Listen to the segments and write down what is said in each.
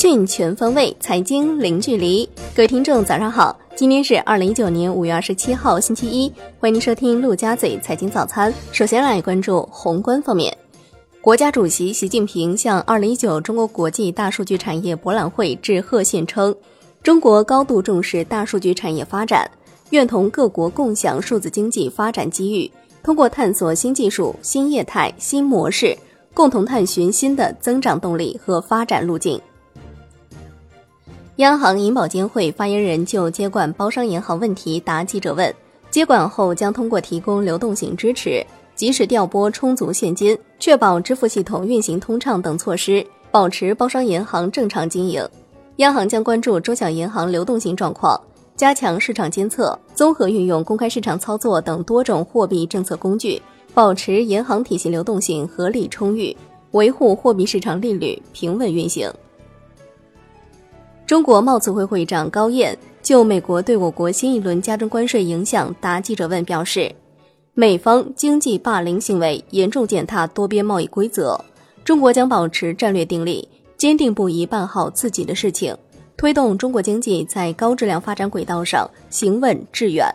讯全方位，财经零距离。各位听众，早上好！今天是二零一九年五月二十七号，星期一。欢迎您收听陆家嘴财经早餐。首先来关注宏观方面，国家主席习近平向二零一九中国国际大数据产业博览会致贺信称，中国高度重视大数据产业发展，愿同各国共享数字经济发展机遇，通过探索新技术、新业态、新模式。共同探寻新的增长动力和发展路径。央行银保监会发言人就接管包商银行问题答记者问：接管后将通过提供流动性支持、及时调拨充足现金、确保支付系统运行通畅等措施，保持包商银行正常经营。央行将关注中小银行流动性状况，加强市场监测，综合运用公开市场操作等多种货币政策工具。保持银行体系流动性合理充裕，维护货币市场利率平稳运行。中国贸促会会长高燕就美国对我国新一轮加征关税影响答记者问表示，美方经济霸凌行为严重践踏多边贸易规则，中国将保持战略定力，坚定不移办好自己的事情，推动中国经济在高质量发展轨道上行稳致远。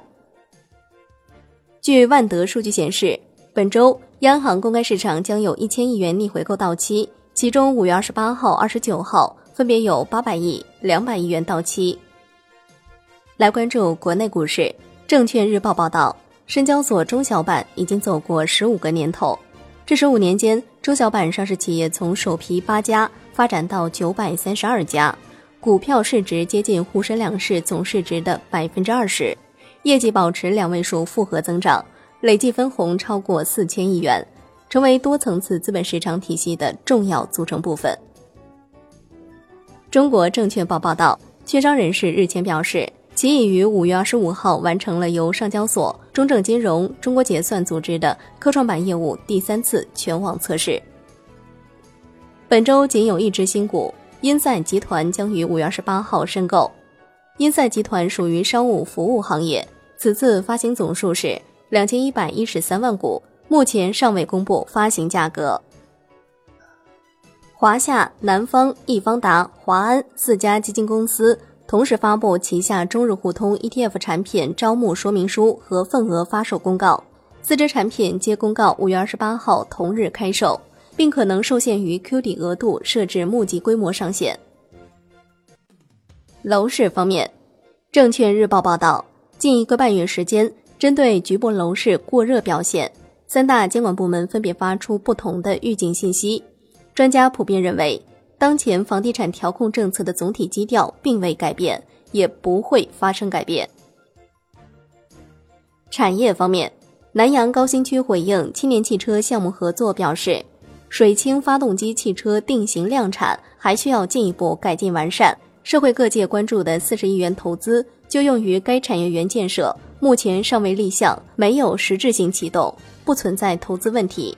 据万德数据显示。本周，央行公开市场将有一千亿元逆回购到期，其中五月二十八号、二十九号分别有八百亿、两百亿元到期。来关注国内股市，证券日报报道，深交所中小板已经走过十五个年头，这十五年间，中小板上市企业从首批八家发展到九百三十二家，股票市值接近沪深两市总市值的百分之二十，业绩保持两位数复合增长。累计分红超过四千亿元，成为多层次资本市场体系的重要组成部分。中国证券报报道，券商人士日前表示，其已于五月二十五号完成了由上交所、中证金融、中国结算组织的科创板业务第三次全网测试。本周仅有一只新股，英赛集团将于五月二十八号申购。英赛集团属于商务服务行业，此次发行总数是。两千一百一十三万股，目前尚未公布发行价格。华夏、南方、易方达、华安四家基金公司同时发布旗下中日互通 ETF 产品招募说明书和份额发售公告，四只产品皆公告五月二十八号同日开售，并可能受限于 QD 额度设置募集规模上限。楼市方面，证券日报报道，近一个半月时间。针对局部楼市过热表现，三大监管部门分别发出不同的预警信息。专家普遍认为，当前房地产调控政策的总体基调并未改变，也不会发生改变。产业方面，南阳高新区回应青年汽车项目合作表示，水氢发动机汽车定型量产还需要进一步改进完善。社会各界关注的四十亿元投资就用于该产业园建设。目前尚未立项，没有实质性启动，不存在投资问题。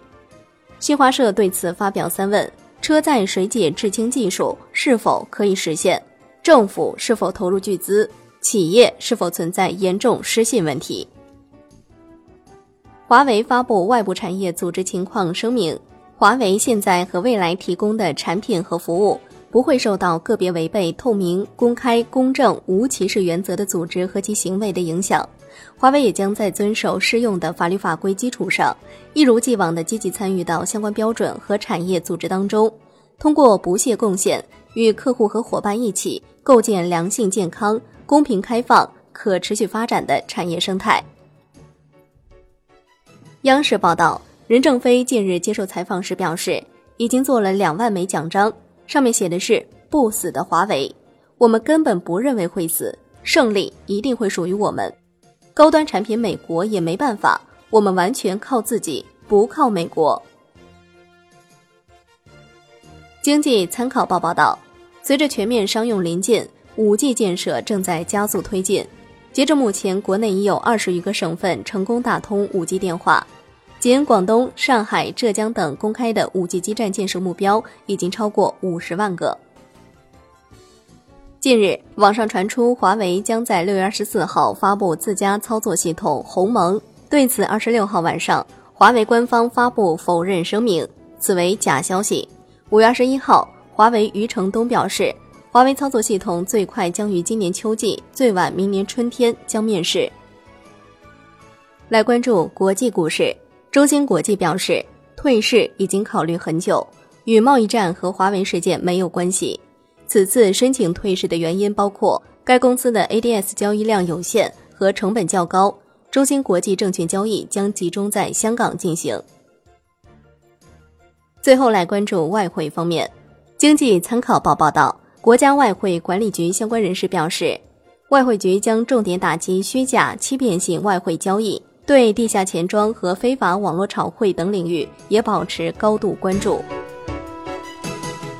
新华社对此发表三问：车载水解制氢技术是否可以实现？政府是否投入巨资？企业是否存在严重失信问题？华为发布外部产业组织情况声明：华为现在和未来提供的产品和服务。不会受到个别违背透明、公开、公正、无歧视原则的组织和其行为的影响。华为也将在遵守适用的法律法规基础上，一如既往地积极参与到相关标准和产业组织当中，通过不懈贡献，与客户和伙伴一起构建良性、健康、公平、开放、可持续发展的产业生态。央视报道，任正非近日接受采访时表示，已经做了两万枚奖章。上面写的是“不死的华为”，我们根本不认为会死，胜利一定会属于我们。高端产品，美国也没办法，我们完全靠自己，不靠美国。经济参考报报道，随着全面商用临近，五 G 建设正在加速推进。截至目前，国内已有二十余个省份成功打通五 G 电话。仅广东、上海、浙江等公开的五 G 基站建设目标已经超过五十万个。近日，网上传出华为将在六月二十四号发布自家操作系统鸿蒙，对此，二十六号晚上，华为官方发布否认声明，此为假消息。五月二十一号，华为余承东表示，华为操作系统最快将于今年秋季，最晚明年春天将面世。来关注国际股市，中芯国际表示，退市已经考虑很久，与贸易战和华为事件没有关系。此次申请退市的原因包括该公司的 ADS 交易量有限和成本较高，中芯国际证券交易将集中在香港进行。最后来关注外汇方面，经济参考报报道，国家外汇管理局相关人士表示，外汇局将重点打击虚假、欺骗性外汇交易。对地下钱庄和非法网络炒汇等领域也保持高度关注。